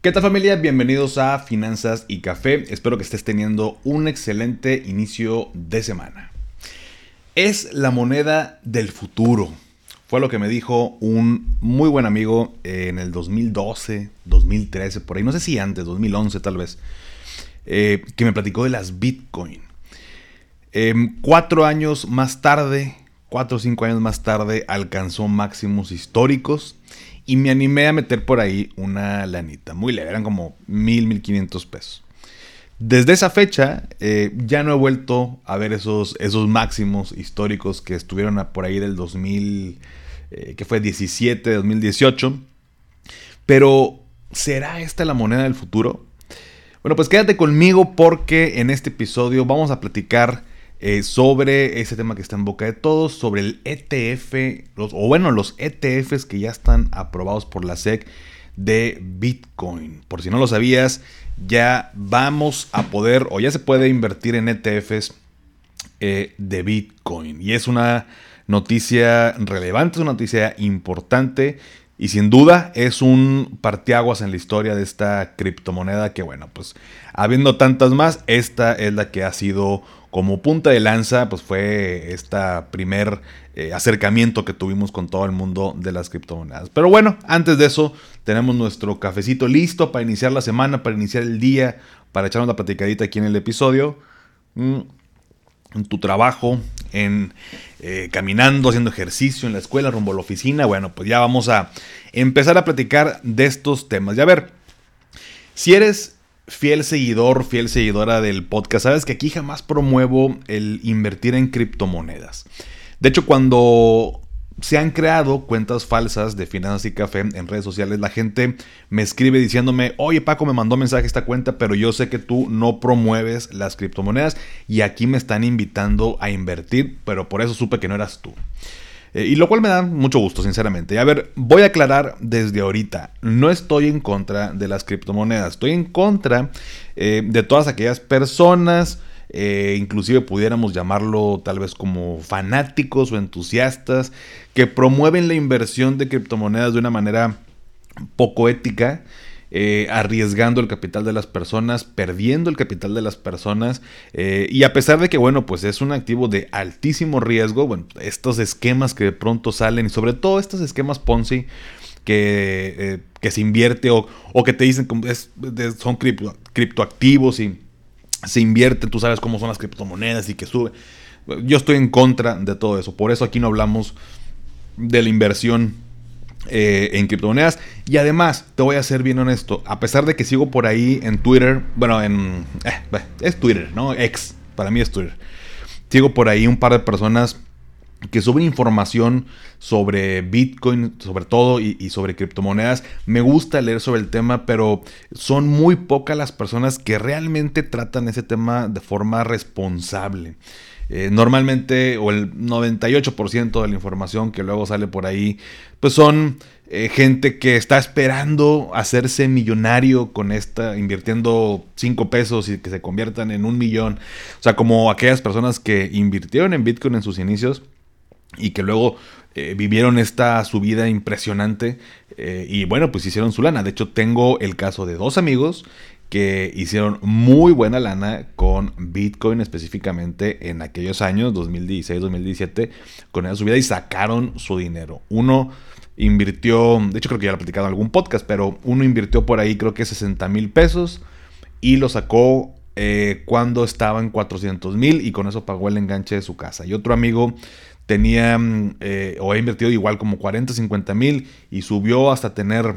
¿Qué tal familia? Bienvenidos a Finanzas y Café. Espero que estés teniendo un excelente inicio de semana. Es la moneda del futuro. Fue lo que me dijo un muy buen amigo en el 2012, 2013, por ahí, no sé si antes, 2011 tal vez, eh, que me platicó de las Bitcoin. Em, cuatro años más tarde, cuatro o cinco años más tarde, alcanzó máximos históricos y me animé a meter por ahí una lanita muy leve, eran como mil, mil quinientos pesos. Desde esa fecha eh, ya no he vuelto a ver esos, esos máximos históricos que estuvieron por ahí del 2000, eh, que fue 17, 2018. Pero, ¿será esta la moneda del futuro? Bueno, pues quédate conmigo porque en este episodio vamos a platicar eh, sobre ese tema que está en boca de todos, sobre el ETF, los, o bueno, los ETFs que ya están aprobados por la SEC de Bitcoin. Por si no lo sabías, ya vamos a poder, o ya se puede invertir en ETFs eh, de Bitcoin. Y es una noticia relevante, es una noticia importante. Y sin duda es un parteaguas en la historia de esta criptomoneda que bueno, pues habiendo tantas más, esta es la que ha sido como punta de lanza, pues fue este primer eh, acercamiento que tuvimos con todo el mundo de las criptomonedas. Pero bueno, antes de eso, tenemos nuestro cafecito listo para iniciar la semana, para iniciar el día, para echarnos la platicadita aquí en el episodio. Mm, en tu trabajo, en eh, caminando, haciendo ejercicio en la escuela, rumbo a la oficina. Bueno, pues ya vamos a empezar a platicar de estos temas. Y a ver, si eres fiel seguidor, fiel seguidora del podcast, sabes que aquí jamás promuevo el invertir en criptomonedas. De hecho, cuando se han creado cuentas falsas de Finanzas y Café en redes sociales, la gente me escribe diciéndome, oye Paco, me mandó mensaje esta cuenta, pero yo sé que tú no promueves las criptomonedas y aquí me están invitando a invertir, pero por eso supe que no eras tú. Eh, y lo cual me da mucho gusto, sinceramente. A ver, voy a aclarar desde ahorita. No estoy en contra de las criptomonedas. Estoy en contra eh, de todas aquellas personas, eh, inclusive pudiéramos llamarlo tal vez como fanáticos o entusiastas, que promueven la inversión de criptomonedas de una manera poco ética eh, arriesgando el capital de las personas, perdiendo el capital de las personas. Eh, y a pesar de que, bueno, pues es un activo de altísimo riesgo, bueno, estos esquemas que de pronto salen y sobre todo estos esquemas Ponzi que, eh, que se invierte o, que te dicen que son cripto, criptoactivos y se invierte, tú sabes cómo son las criptomonedas y que sube. Yo estoy en contra de todo eso, por eso aquí no hablamos de la inversión eh, en criptomonedas. Y además, te voy a ser bien honesto, a pesar de que sigo por ahí en Twitter, bueno, en... Eh, es Twitter, ¿no? Ex, para mí es Twitter. Sigo por ahí un par de personas que suben información sobre Bitcoin, sobre todo, y, y, sobre criptomonedas. Me gusta leer sobre el tema, pero son muy pocas las personas que realmente tratan ese tema de forma responsable. Eh, normalmente, o el 98% de la información que luego sale por ahí, pues son eh, gente que está esperando hacerse millonario con esta, invirtiendo 5 pesos y que se conviertan en un millón. O sea, como aquellas personas que invirtieron en Bitcoin en sus inicios y que luego eh, vivieron esta subida impresionante y bueno, pues hicieron su lana. De hecho, tengo el caso de dos amigos que hicieron muy buena lana con Bitcoin específicamente en aquellos años, 2016-2017, con esa subida y sacaron su dinero. Uno invirtió, de hecho creo que ya lo he platicado en algún podcast, pero uno invirtió por ahí creo que 60 mil pesos y lo sacó eh, cuando estaba en 400 mil y con eso pagó el enganche de su casa. Y otro amigo tenía eh, o ha invertido igual como 40, 50 mil y subió hasta tener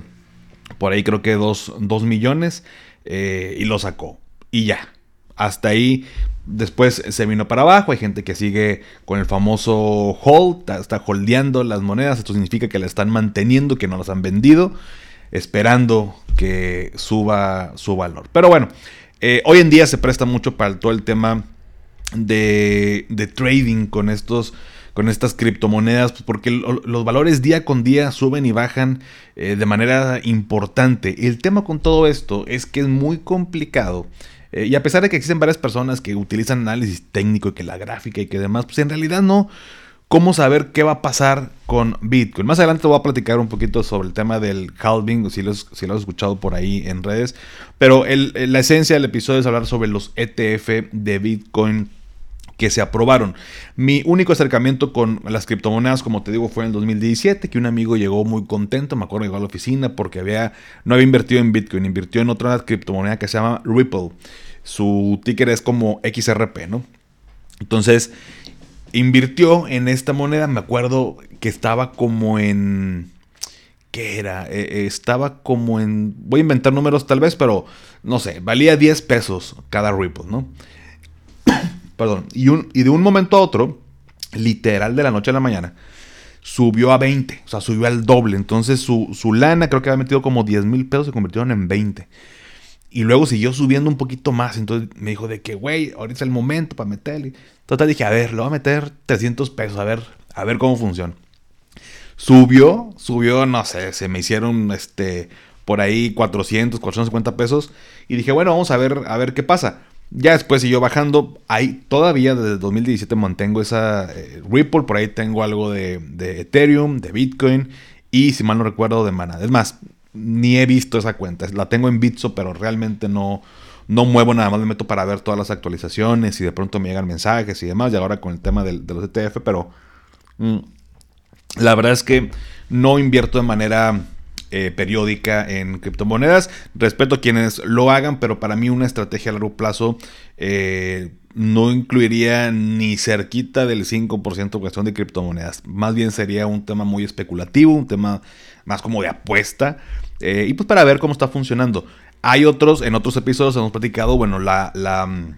por ahí creo que 2 millones eh, y lo sacó. Y ya. Hasta ahí. Después se vino para abajo. Hay gente que sigue con el famoso hold. Está holdeando las monedas. Esto significa que las están manteniendo, que no las han vendido. Esperando que suba su valor. Pero bueno. Eh, hoy en día se presta mucho para todo el tema de, de trading con estos con estas criptomonedas, pues, porque los valores día con día suben y bajan eh, de manera importante. El tema con todo esto es que es muy complicado. Eh, y a pesar de que existen varias personas que utilizan análisis técnico y que la gráfica y que demás, pues en realidad no, cómo saber qué va a pasar con Bitcoin. Más adelante voy a platicar un poquito sobre el tema del halving, si lo, si lo has escuchado por ahí en redes. Pero la esencia del episodio es hablar sobre los ETF de Bitcoin que se aprobaron. Mi único acercamiento con las criptomonedas, como te digo, fue en el 2017, que un amigo llegó muy contento, me acuerdo, llegó a la oficina porque había, no había invertido en Bitcoin, invirtió en otra criptomoneda que se llama Ripple. Su ticker es como XRP, ¿no? Entonces, invirtió en esta moneda, me acuerdo que estaba como en... ¿Qué era? Eh, estaba como en... Voy a inventar números tal vez, pero no sé, valía 10 pesos cada Ripple, ¿no? Perdón. Y, de un momento a otro, literal de la noche a la mañana, subió a 20. O sea, subió al doble. Entonces su, su lana creo que había metido como 10 mil pesos, se convirtieron en 20. Y luego siguió subiendo un poquito más. Entonces me dijo de que, güey, ahorita es el momento para meterle. Total dije, a ver, le voy a meter 300 pesos, a ver, a ver cómo funciona. Subió, subió, no sé, se me hicieron este por ahí 400, 450 pesos. Y dije, bueno, vamos a ver, a ver qué pasa. Ya después siguió bajando. Ahí todavía desde 2017 mantengo esa eh, Ripple. Por ahí tengo algo de, Ethereum, de Bitcoin y si mal no recuerdo de Mana. Es más, ni he visto esa cuenta. La tengo en Bitso, pero realmente no, no muevo nada más. Me meto para ver todas las actualizaciones y de pronto me llegan mensajes y demás. Y ahora con el tema de, los ETF, pero mm, la verdad es que no invierto de manera eh, periódica en criptomonedas. Respeto a quienes lo hagan, pero para mí una estrategia a largo plazo eh, no incluiría ni cerquita del 5% cuestión de criptomonedas. Más bien sería un tema muy especulativo, un tema más como de apuesta. Eh, y pues para ver cómo está funcionando. Hay otros, en otros episodios hemos platicado, bueno, la, mm,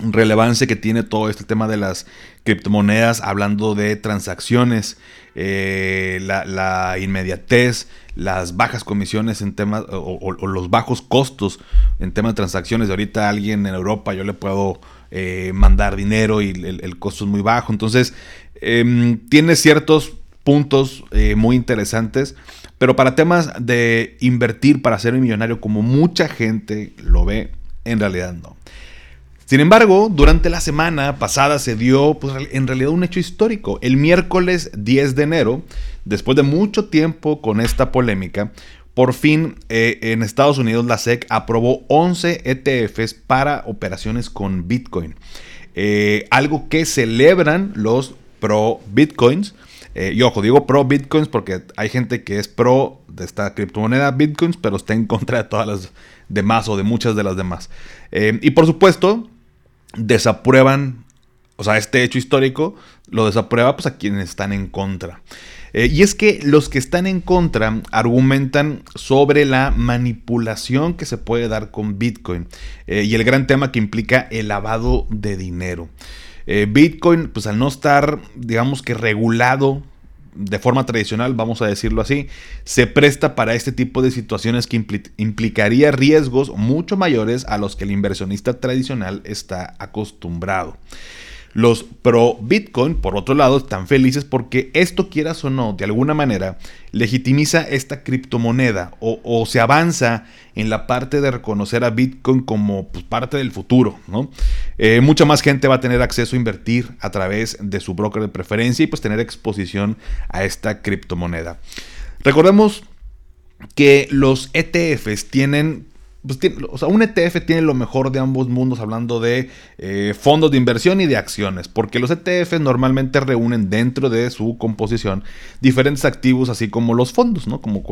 relevancia que tiene todo este tema de las criptomonedas, hablando de transacciones, la, la, inmediatez, las bajas comisiones en temas o, los bajos costos en temas de transacciones. De ahorita alguien en Europa yo le puedo eh, mandar dinero y el, costo es muy bajo. Entonces, em, tiene ciertos puntos eh, muy interesantes. Pero para temas de invertir para ser un millonario, como mucha gente lo ve, en realidad no. Sin embargo, durante la semana pasada se dio pues, en realidad un hecho histórico. El miércoles 10 de enero, después de mucho tiempo con esta polémica, por fin eh, en Estados Unidos la SEC aprobó 11 ETFs para operaciones con Bitcoin. Eh, algo que celebran los pro Bitcoins. Eh, y ojo, digo pro Bitcoins porque hay gente que es pro de esta criptomoneda Bitcoins, pero está en contra de todas las demás o de muchas de las demás. y por supuesto, desaprueban, o sea, este hecho histórico lo desaprueba pues, a quienes están en contra. Eh, y es que los que están en contra argumentan sobre la manipulación que se puede dar con Bitcoin eh, y el gran tema que implica el lavado de dinero. Eh, Bitcoin, pues al no estar, digamos que regulado de forma tradicional, vamos a decirlo así, se presta para este tipo de situaciones que implicaría riesgos mucho mayores a los que el inversionista tradicional está acostumbrado. Los pro Bitcoin, por otro lado, están felices porque esto, quieras o no, de alguna manera, legitimiza esta criptomoneda o, se avanza en la parte de reconocer a Bitcoin como pues, parte del futuro. ¿no? Eh, mucha más gente va a tener acceso a invertir a través de su broker de preferencia y pues tener exposición a esta criptomoneda. Recordemos que los ETFs tienen pues o sea, un ETF tiene lo mejor de ambos mundos hablando de eh, fondos de inversión y de acciones, porque los ETFs normalmente reúnen dentro de su composición diferentes activos, así como los fondos, ¿no? Como,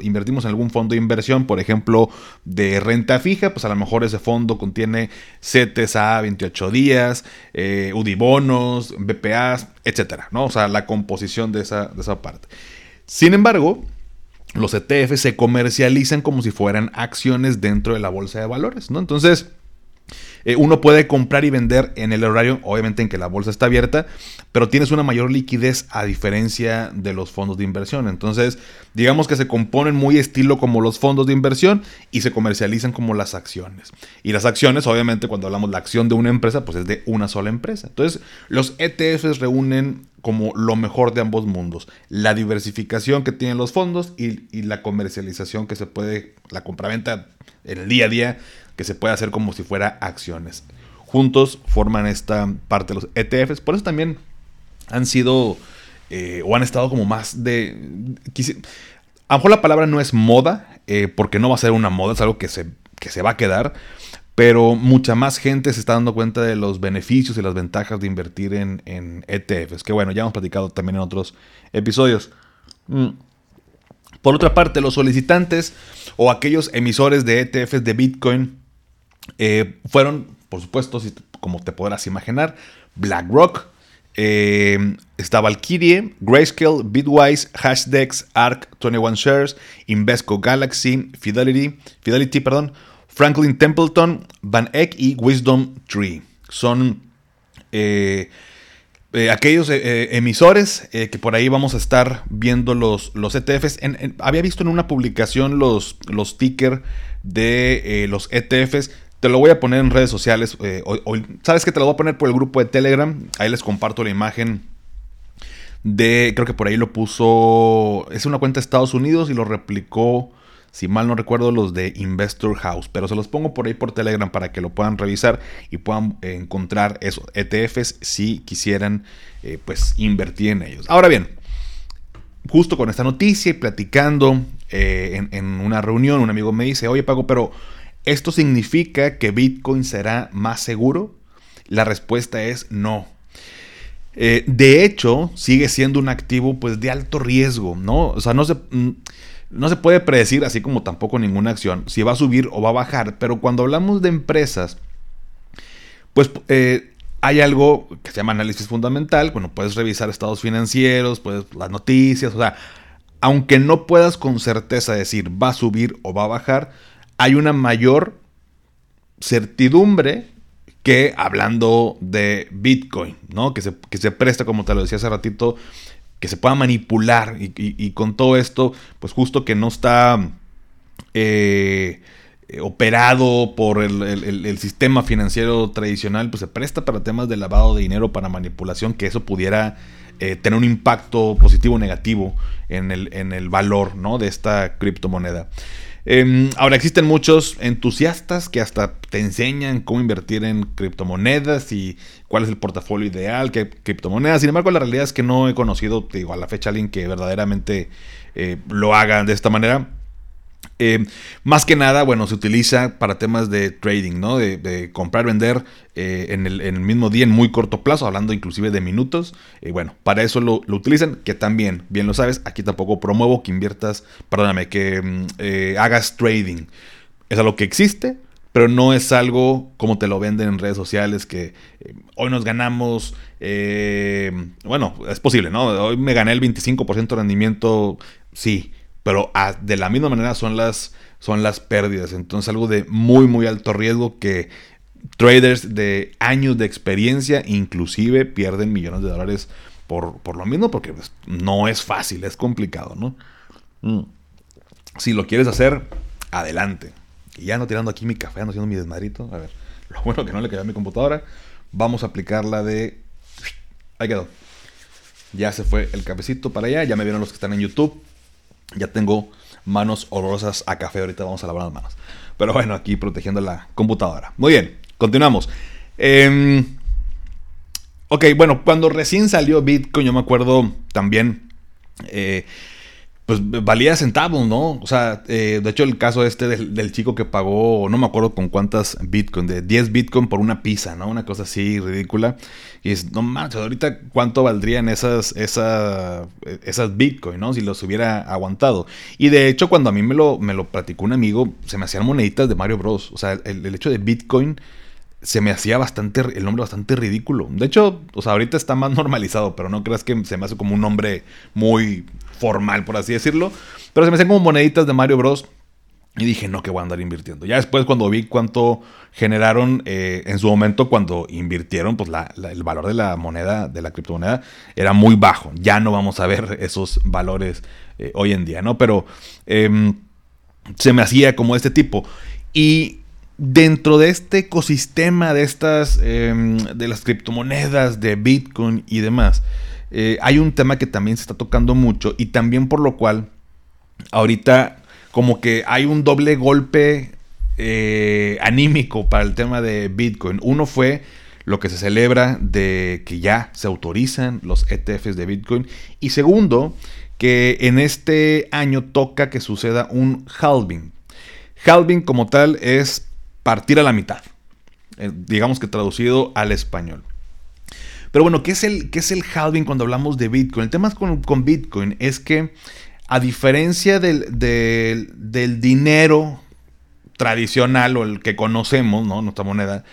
invertimos en algún fondo de inversión, por ejemplo, de renta fija, pues a lo mejor ese fondo contiene CETES a 28 días, eh, UDIBonos, BPAs, etcétera, ¿no? O sea, la composición de esa, de esa parte. Sin embargo, los ETF se comercializan como si fueran acciones dentro de la bolsa de valores, ¿no? Entonces, eh, uno puede comprar y vender en el horario, obviamente en que la bolsa está abierta, pero tienes una mayor liquidez a diferencia de los fondos de inversión. Entonces, digamos que se componen muy estilo como los fondos de inversión y se comercializan como las acciones. Y las acciones, obviamente, cuando hablamos de la acción de una empresa, pues es de una sola empresa. Entonces, los ETFs reúnen como lo mejor de ambos mundos. La diversificación que tienen los fondos y, la comercialización que se puede, la compraventa en el día a día que se puede hacer como si fuera acciones. Juntos forman esta parte de los ETFs. Por eso también han sido eh, o han estado como más de... a lo mejor la palabra no es moda, eh, porque no va a ser una moda, es algo que se, que se va a quedar. Pero mucha más gente se está dando cuenta de los beneficios y las ventajas de invertir en, en ETFs. Que bueno, ya hemos platicado también en otros episodios. Mm. Por otra parte, los solicitantes o aquellos emisores de ETFs de Bitcoin eh, fueron, por supuesto, como te podrás imaginar, BlackRock, eh, está Valkyrie, Grayscale, Bitwise, Hashdex, ARC, 21 Shares, Invesco Galaxy, Fidelity, Fidelity perdón, Franklin Templeton, Van Eck y Wisdom Tree. Son eh, eh, aquellos emisores que por ahí vamos a estar viendo los, los ETFs. había visto en una publicación los, los tickers de los ETFs. Te lo voy a poner en redes sociales. Eh, Sabes que te lo voy a poner por el grupo de Telegram. Ahí les comparto la imagen de. Creo que por ahí lo puso. Es una cuenta de Estados Unidos y lo replicó. Si mal no recuerdo, los de Investor House. Pero se los pongo por ahí por Telegram para que lo puedan revisar y puedan encontrar esos ETFs si quisieran eh, pues invertir en ellos. Ahora bien, justo con esta noticia y platicando eh, en, una reunión, un amigo me dice, oye Pago, pero ¿Esto significa que Bitcoin será más seguro? La respuesta es no. Eh, de hecho, sigue siendo un activo pues, de alto riesgo, ¿no? O sea, no se, mm, no se puede predecir, así como tampoco ninguna acción, si va a subir o va a bajar, pero cuando hablamos de empresas, pues eh, hay algo que se llama análisis fundamental, bueno, puedes revisar estados financieros, puedes las noticias, o sea, aunque no puedas con certeza decir va a subir o va a bajar, hay una mayor certidumbre que hablando de Bitcoin, ¿no? Que se, que se presta, como te lo decía hace ratito, que se pueda manipular y, con todo esto, pues justo que no está eh, operado por el, sistema financiero tradicional, pues se presta para temas de lavado de dinero, para manipulación, que eso pudiera eh, tener un impacto positivo o negativo en el, en el valor ¿no? de esta criptomoneda. Em, ahora existen muchos entusiastas que hasta te enseñan cómo invertir en criptomonedas y cuál es el portafolio ideal, qué criptomonedas. Sin embargo, la realidad es que no he conocido, digo, a la fecha alguien que verdaderamente eh, lo haga de esta manera. Eh, más que nada, bueno, se utiliza para temas de trading, ¿no? De, comprar, vender eh, en, el, mismo día en muy corto plazo, hablando inclusive de minutos. Eh, bueno, para eso lo, utilizan, que también, bien lo sabes, aquí tampoco promuevo que inviertas, perdóname, que mm, hagas trading. Es algo que existe, pero no es algo como te lo venden en redes sociales, que hoy nos ganamos, bueno, es posible, ¿no? Hoy me gané el 25% de rendimiento, sí pero de la misma manera son las, son las pérdidas. Entonces algo de muy, muy alto riesgo que traders de años de experiencia inclusive pierden millones de dólares por, lo mismo, porque pues, no es fácil, es complicado, ¿no? Mm. Si lo quieres hacer, adelante. Y ya no tirando aquí mi café, no haciendo mi desmadrito. A ver, lo bueno que no le quedó a mi computadora. Vamos a aplicar la de... Ahí quedó. Ya se fue el cafecito para allá. Ya me vieron los que están en YouTube. Ya tengo manos olorosas a café. Ahorita vamos a lavar las manos. Pero bueno, aquí protegiendo la computadora. Muy bien, continuamos. Em, ok, bueno, cuando recién salió Bitcoin, yo me acuerdo también. Eh, pues valía centavos, ¿no? O sea, eh, de hecho el caso este del, chico que pagó, no me acuerdo con cuántas Bitcoin, de 10 Bitcoin por una pizza, ¿no? Una cosa así ridícula. Y es, no manches, ahorita cuánto valdrían esas, esas, esas Bitcoin, ¿no? Si los hubiera aguantado. Y de hecho cuando a mí me lo, me lo platicó un amigo, se me hacían moneditas de Mario Bros. O sea, el hecho de Bitcoin se me hacía bastante, el nombre bastante ridículo. De hecho, o sea, ahorita está más normalizado, pero no creas que se me hace como un nombre muy formal, por así decirlo. Pero se me hacen como moneditas de Mario Bros. Y dije, no, que voy a andar invirtiendo. Ya después cuando vi cuánto generaron eh, en su momento cuando invirtieron, pues el valor de la moneda, de la criptomoneda, era muy bajo. Ya no vamos a ver esos valores eh, hoy en día, ¿no? Pero em, se me hacía como este tipo. Y dentro de este ecosistema de estas, em, de las criptomonedas, de Bitcoin y demás, eh, hay un tema que también se está tocando mucho y también por lo cual ahorita como que hay un doble golpe eh, anímico para el tema de Bitcoin. Uno fue lo que se celebra de que ya se autorizan los ETFs de Bitcoin. Y segundo, que en este año toca que suceda un halving. Halving como tal es partir a la mitad. Eh, digamos que traducido al español. Pero bueno, ¿qué es el, qué es el halving cuando hablamos de Bitcoin? El tema con, con Bitcoin es que a diferencia del, dinero tradicional o el que conocemos, ¿no? Nuestra moneda,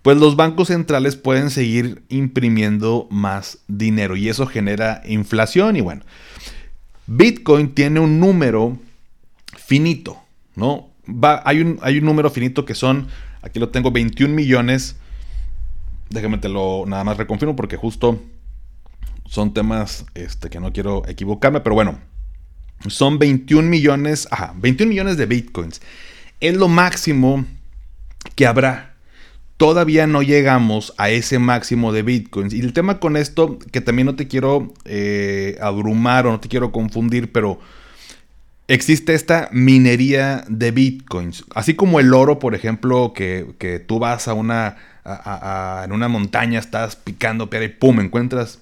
pues los bancos centrales pueden seguir imprimiendo más dinero y eso genera inflación y bueno, Bitcoin tiene un número finito, ¿no? Hay, un, hay un número finito que son, aquí lo tengo, 21 millones, déjame te lo nada más reconfirmo porque justo son temas este, que no quiero equivocarme, pero bueno, son 21 millones, ajá, 21 millones de bitcoins. Es lo máximo que habrá. Todavía no llegamos a ese máximo de bitcoins. Y el tema con esto, que también no te quiero eh, abrumar o no te quiero confundir, pero existe esta minería de bitcoins. Así como el oro, por ejemplo, que, tú vas a una, en una montaña, estás picando piedra y pum, encuentras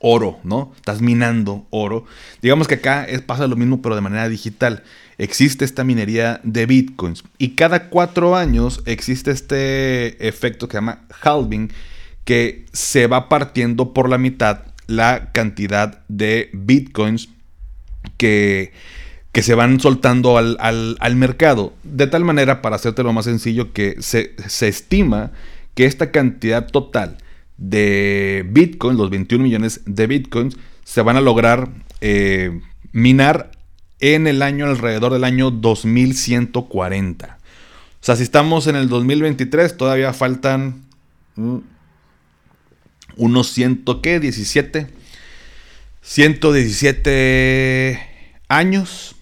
oro, ¿no? Estás minando oro. Digamos que acá pasa lo mismo, pero de manera digital. Existe esta minería de bitcoins. Y cada cuatro años existe este efecto que se llama halving, que se va partiendo por la mitad la cantidad de bitcoins que, que se van soltando al, al, mercado. De tal manera, para hacerte lo más sencillo, que se, se estima que esta cantidad total de Bitcoin, los 21 millones de Bitcoins, se van a lograr eh, minar en el año alrededor del año 2140. O sea, si estamos en el 2023, todavía faltan unos 100, ¿qué? 17. 117 años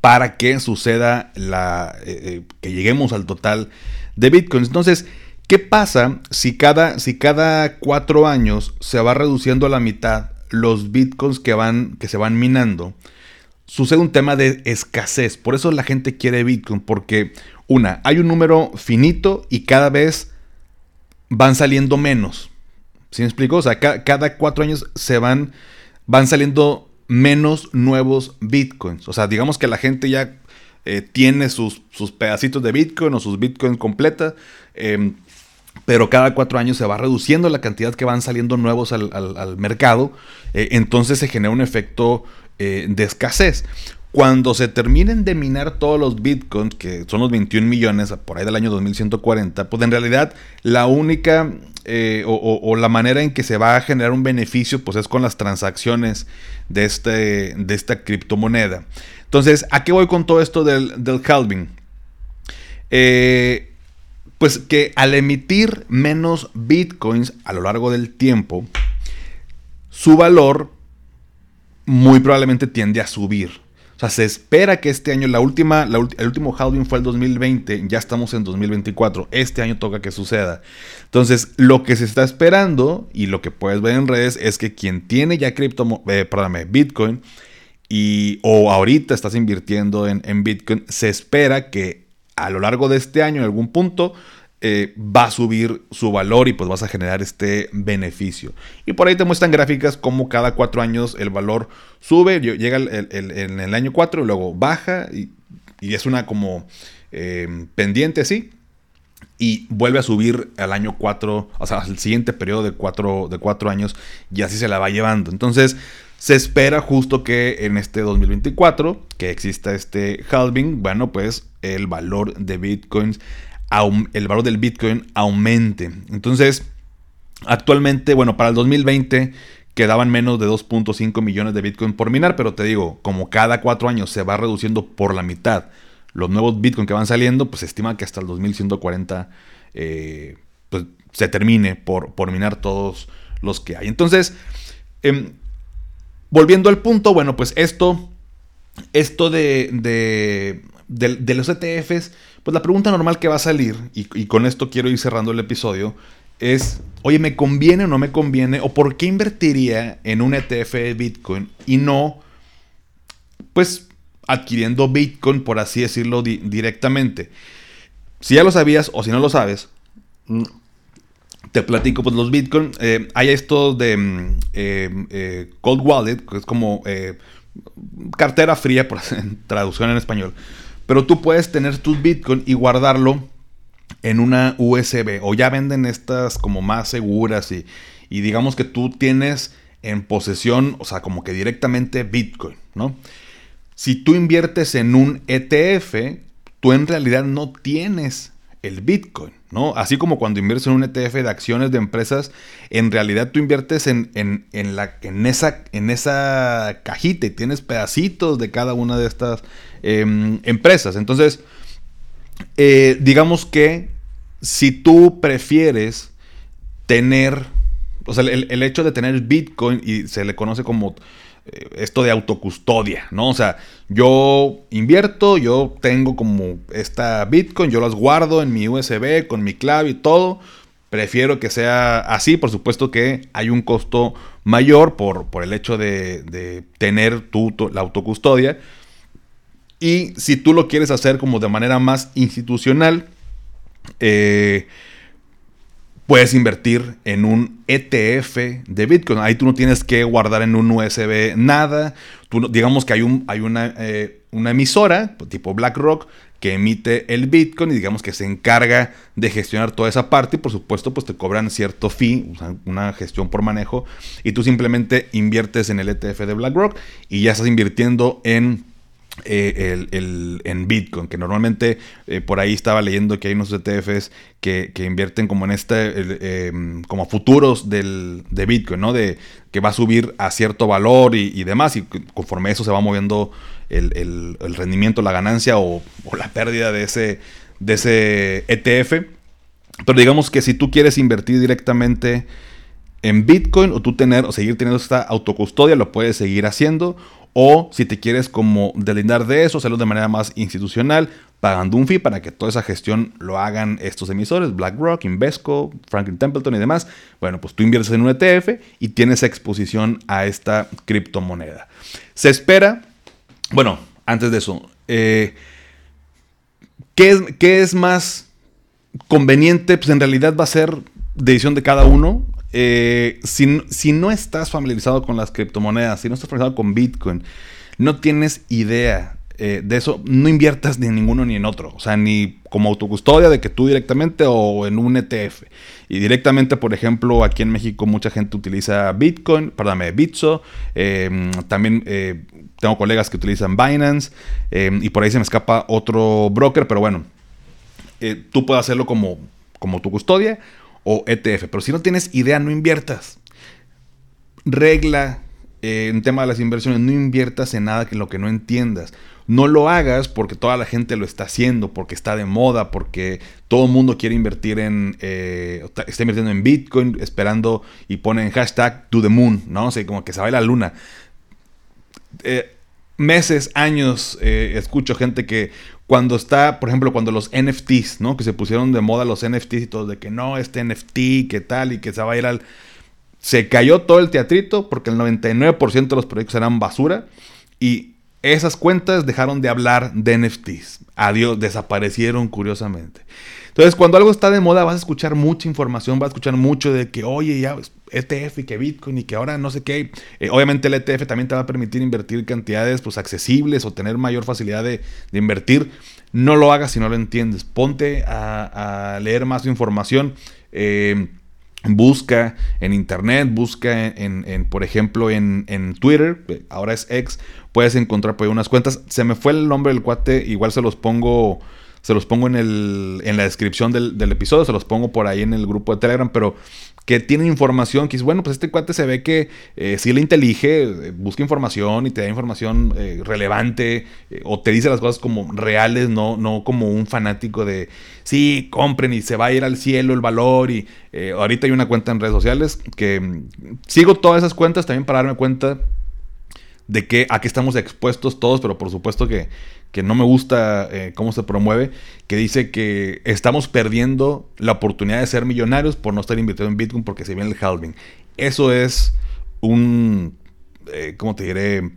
para que suceda la, eh, eh, que lleguemos al total de bitcoins. Entonces, ¿Qué pasa si cada, si cada cuatro años se va reduciendo a la mitad los bitcoins que, van, que se van minando? Sucede un tema de escasez. Por eso la gente quiere bitcoin. Porque, una, hay un número finito y cada vez van saliendo menos. ¿Sí me explico? O sea, cada cuatro años se van, van saliendo menos nuevos bitcoins. O sea, digamos que la gente ya eh, tiene sus, sus, pedacitos de bitcoin o sus bitcoins completas. Em, pero cada cuatro años se va reduciendo la cantidad que van saliendo nuevos al, mercado, eh, entonces se genera un efecto eh, de escasez. Cuando se terminen de minar todos los bitcoins, que son los 21 millones por ahí del año 2140, pues en realidad la única eh, o, la manera en que se va a generar un beneficio, pues es con las transacciones de, este, de esta criptomoneda. Entonces, ¿a qué voy con todo esto del, del halving? Eh, pues que al emitir menos bitcoins a lo largo del tiempo, su valor muy probablemente tiende a subir. O sea, se espera que este año, la última, el último halving fue el 2020, ya estamos en 2024, este año toca que suceda. Entonces, lo que se está esperando y lo que puedes ver en redes es que quien tiene ya cripto, eh, perdóname, Bitcoin y o ahorita estás invirtiendo en, en Bitcoin, se espera que a lo largo de este año, en algún punto, eh, va a subir su valor y pues vas a generar este beneficio. Y por ahí te muestran gráficas como cada cuatro años el valor sube, llega en el año 4 y luego baja y, es una como em, pendiente así. Y vuelve a subir al año 4, o sea, al siguiente periodo de 4 de cuatro años y así se la va llevando. Entonces, se espera justo que en este 2024, que exista este halving, bueno, pues el valor de bitcoins, el valor del Bitcoin aumente. Entonces, actualmente, bueno, para el 2020 quedaban menos de 2.5 millones de Bitcoin por minar, pero te digo, como cada cuatro años se va reduciendo por la mitad los nuevos Bitcoin que van saliendo, pues se estima que hasta el 2140 eh, pues, se termine por, por minar todos los que hay. Entonces, em, volviendo al punto, bueno, pues esto, esto de, de, los ETFs, pues la pregunta normal que va a salir, y, con esto quiero ir cerrando el episodio, es, oye, ¿me conviene o no me conviene? ¿O por qué invertiría en un ETF de Bitcoin y no, pues, adquiriendo Bitcoin, por así decirlo, directamente? Si ya lo sabías o si no lo sabes, mm, te platico, pues los Bitcoin, eh, hay esto de mm, eh, eh, Cold Wallet, que es como cartera fría, por traducción en español. Pero tú puedes tener tus Bitcoin y guardarlo en una USB. O ya venden estas como más seguras y, y digamos que tú tienes en posesión, o sea, como que directamente Bitcoin, ¿no? Si tú inviertes en un ETF, tú en realidad no tienes el Bitcoin, ¿no? Así como cuando inviertes en un ETF de acciones de empresas, en realidad tú inviertes en, la, en, esa, en esa cajita y tienes pedacitos de cada una de estas em, empresas. Entonces, eh, digamos que si tú prefieres tener, o sea, el, hecho de tener Bitcoin y se le conoce como esto de autocustodia, ¿no? O sea, yo invierto, yo tengo como esta Bitcoin, yo las guardo en mi USB con mi clave y todo. Prefiero que sea así, por supuesto que hay un costo mayor por, por el hecho de, tener tu, la autocustodia. Y si tú lo quieres hacer como de manera más institucional, eh, puedes invertir en un ETF de Bitcoin. Ahí tú no tienes que guardar en un USB nada. Tú, digamos que hay, un, hay una, eh, una emisora tipo BlackRock que emite el Bitcoin y digamos que se encarga de gestionar toda esa parte y por supuesto pues te cobran cierto fee, una gestión por manejo y tú simplemente inviertes en el ETF de BlackRock y ya estás invirtiendo en eh, el, en Bitcoin, que normalmente eh, por ahí estaba leyendo que hay unos ETFs que, invierten como en este, em, como futuros del, de Bitcoin, ¿no? De que va a subir a cierto valor y, demás, y conforme eso se va moviendo el, rendimiento, la ganancia o, la pérdida de ese, de ese ETF. Pero digamos que si tú quieres invertir directamente en Bitcoin o tú tener o seguir teniendo esta autocustodia, lo puedes seguir haciendo o si te quieres como delindar de eso, hacerlo de manera más institucional, pagando un fee para que toda esa gestión lo hagan estos emisores, BlackRock, Invesco, Franklin Templeton y demás. Bueno, pues tú inviertes en un ETF y tienes exposición a esta criptomoneda. Se espera, bueno, antes de eso, eh, ¿qué, es, ¿qué es más conveniente? Pues en realidad va a ser decisión de cada uno. Eh, si, no estás familiarizado con las criptomonedas, si no estás familiarizado con Bitcoin, no tienes idea eh, de eso, no inviertas ni en ninguno ni en otro. O sea, ni como autocustodia de que tú directamente o en un ETF. Y directamente, por ejemplo, aquí en México mucha gente utiliza Bitcoin, perdóname, Bitso. Em, también eh, tengo colegas que utilizan Binance. Em, y por ahí se me escapa otro broker, pero bueno, tú puedes hacerlo como, como tu custodia o ETF. Pero si no tienes idea, no inviertas. Regla eh, en tema de las inversiones, no inviertas en nada que lo que no entiendas. No lo hagas porque toda la gente lo está haciendo, porque está de moda, porque todo el mundo quiere invertir en, eh, está invirtiendo en Bitcoin, esperando y ponen hashtag to the moon, ¿no? O como que se va la luna. Eh, meses, años, escucho gente que cuando está, por ejemplo, cuando los NFTs, ¿no? Que se pusieron de moda los NFTs y todo, de que no, este NFT, que tal, y que se va a ir al... Se cayó todo el teatrito porque el 99% de los proyectos eran basura y esas cuentas dejaron de hablar de NFTs. Adiós, desaparecieron curiosamente. Entonces, cuando algo está de moda, vas a escuchar mucha información, vas a escuchar mucho de que, oye, ya ETF y que Bitcoin y que ahora no sé qué. Eh, obviamente el ETF también te va a permitir invertir cantidades pues, accesibles o tener mayor facilidad de, invertir. No lo hagas si no lo entiendes. Ponte a, leer más información. Eh, busca en internet, busca en, por ejemplo, en, en, Twitter, ahora es X, puedes encontrar por ahí unas cuentas. Se me fue el nombre del cuate, igual se los pongo se los pongo en, el, en la descripción del, episodio, se los pongo por ahí en el grupo de Telegram, pero que tienen información, que es bueno, pues este cuate se ve que eh, si le intelige, eh, busca información y te da información eh, relevante o te dice las cosas como reales, no, no como un fanático de, sí, compren y se va a ir al cielo el valor y ahorita hay una cuenta en redes sociales que mm, sigo todas esas cuentas también para darme cuenta de que aquí estamos expuestos todos, pero por supuesto que que no me gusta eh, cómo se promueve, que dice que estamos perdiendo la oportunidad de ser millonarios por no estar invirtiendo en Bitcoin porque se viene el halving. Eso es un, eh, ¿cómo te diré?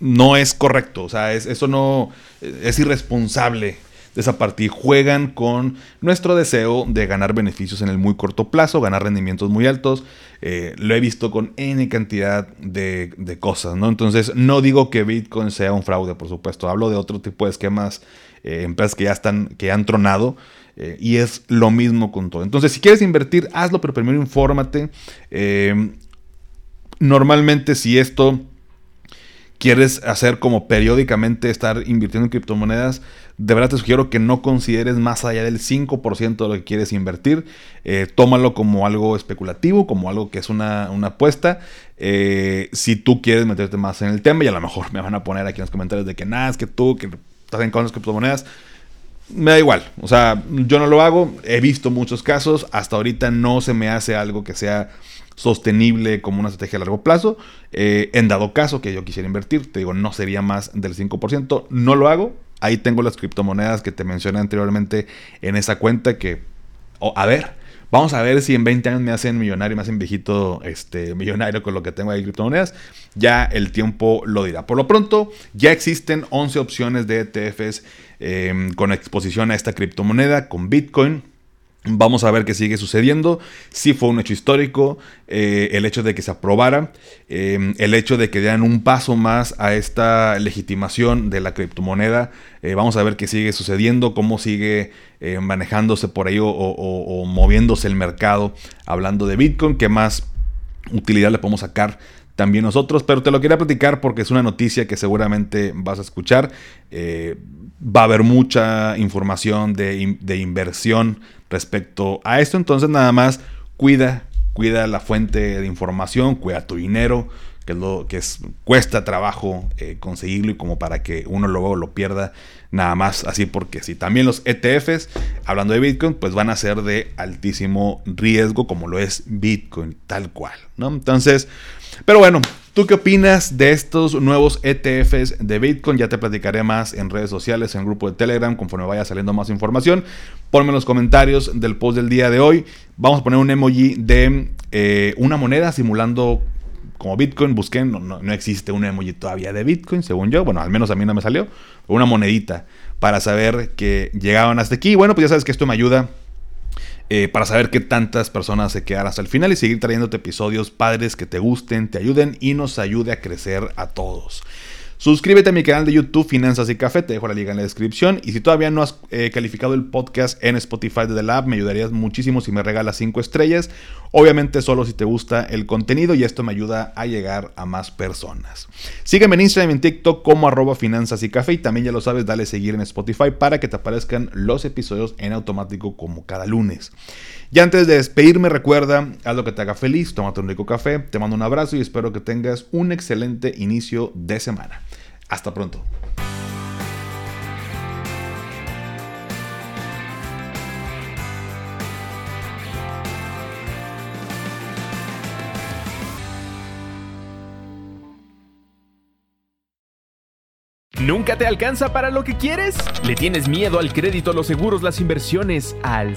No es correcto, o sea, es, eso no es irresponsable de esa partida. Juegan con nuestro deseo de ganar beneficios en el muy corto plazo, ganar rendimientos muy altos. Eh, lo he visto con N cantidad de, cosas, ¿no? Entonces, no digo que Bitcoin sea un fraude, por supuesto. Hablo de otro tipo de esquemas, eh, empresas que ya están, que han tronado. Eh, y es lo mismo con todo. Entonces, si quieres invertir, hazlo, pero primero infórmate. normalmente, si esto quieres hacer como periódicamente estar invirtiendo en criptomonedas, de verdad te sugiero que no consideres más allá del 5% de lo que quieres invertir. Eh, tómalo como algo especulativo, como algo que es una, apuesta. Eh, si tú quieres meterte más en el tema, y a lo mejor me van a poner aquí en los comentarios de que nada, es que tú que estás en contra las criptomonedas. Me da igual, o sea, yo no lo hago, he visto muchos casos, hasta ahorita no se me hace algo que sea sostenible como una estrategia a largo plazo. Eh, en dado caso que yo quisiera invertir, te digo, no sería más del 5%, no lo hago. Ahí tengo las criptomonedas que te mencioné anteriormente en esa cuenta que, a ver, vamos a ver si en 20 años me hacen millonario, me hacen viejito este, millonario con lo que tengo ahí criptomonedas. Ya el tiempo lo dirá. Por lo pronto, ya existen 11 opciones de ETFs eh, con exposición a esta criptomoneda, con Bitcoin. Vamos a ver qué sigue sucediendo. Si fue un hecho histórico, eh, el hecho de que se aprobara, eh, el hecho de que dieran un paso más a esta legitimación de la criptomoneda. Eh, vamos a ver qué sigue sucediendo, cómo sigue manejándose por ahí o, moviéndose el mercado hablando de Bitcoin, qué más utilidad le podemos sacar también nosotros, pero te lo quería platicar porque es una noticia que seguramente vas a escuchar. va a haber mucha información de inversión respecto a esto. Entonces nada más cuida, cuida la fuente de información, cuida tu dinero, que es lo que es, cuesta trabajo eh, conseguirlo y como para que uno luego lo pierda nada más así porque si también los ETFs, hablando de Bitcoin, pues van a ser de altísimo riesgo como lo es Bitcoin, tal cual, ¿no? Entonces, pero bueno, ¿Tú qué opinas de estos nuevos ETFs de Bitcoin? Ya te platicaré más en redes sociales, en grupo de Telegram, conforme vaya saliendo más información. Ponme en los comentarios del post del día de hoy. Vamos a poner un emoji de eh, una moneda simulando como Bitcoin. Busqué, no, no, existe un emoji todavía de Bitcoin, según yo. Bueno, al menos a mí no me salió. Una monedita para saber que llegaban hasta aquí. Bueno, pues ya sabes que esto me ayuda eh, para saber qué tantas personas se quedan hasta el final y seguir trayéndote episodios padres que te gusten, te ayuden y nos ayude a crecer a todos. Suscríbete a mi canal de YouTube Finanzas y Café, te dejo la liga en la descripción. Y si todavía no has eh, calificado el podcast en Spotify de The Lab, me ayudarías muchísimo si me regalas 5 estrellas. Obviamente solo si te gusta el contenido y esto me ayuda a llegar a más personas. Sígueme en Instagram y en TikTok como arroba finanzas y café y también ya lo sabes, dale seguir en Spotify para que te aparezcan los episodios en automático como cada lunes. Y antes de despedirme, recuerda, haz lo que te haga feliz, tómate un rico café, te mando un abrazo y espero que tengas un excelente inicio de semana. Hasta pronto. ¿Nunca te alcanza para lo que quieres? ¿Le tienes miedo al crédito, los seguros, las inversiones, al